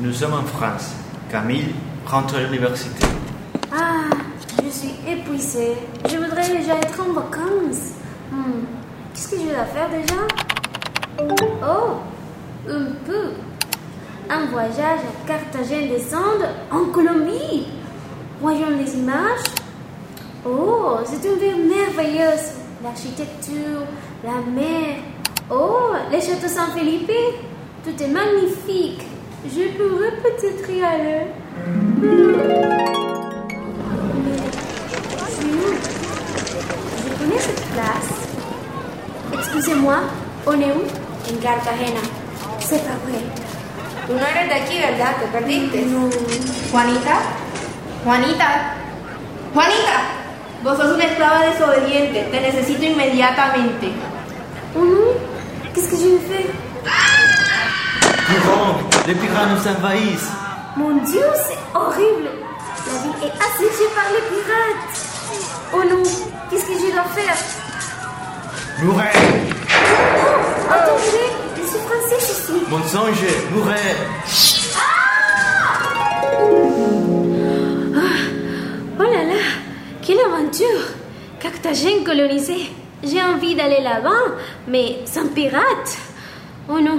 Nous sommes en France. Camille rentre à l'université. Ah, je suis épuisée. Je voudrais déjà être en vacances. Hmm, Qu'est-ce que je dois faire déjà? Oh, un peu. Un voyage à Carthagène des Andes en Colombie. Voyons les images. Oh, c'est une ville merveilleuse. L'architecture, la mer. Oh, les châteaux San Felipe. Tout est magnifique. Je pourrais peut-être y aller. Je connais cette place. Excusez-moi, on est où En Cartagena. C'est pas vrai. Tú no eres de aquí, ¿verdad? Te perdiste. No. Juanita. Juanita. Juanita. Vos sos una esclava desobediente. Te necesito inmediatamente. Non Qu'est-ce que je vais faire Les pirates nous envahissent Mon Dieu, c'est horrible. La ville est assiégée par les pirates. Oh non Qu'est-ce que je dois faire? Mourir Oh Attendez Je suis française ici. Mensonge Mourir Oh là là Quelle aventure! Carthagène colonisée J'ai envie d'aller là-bas, mais sans pirates. Oh non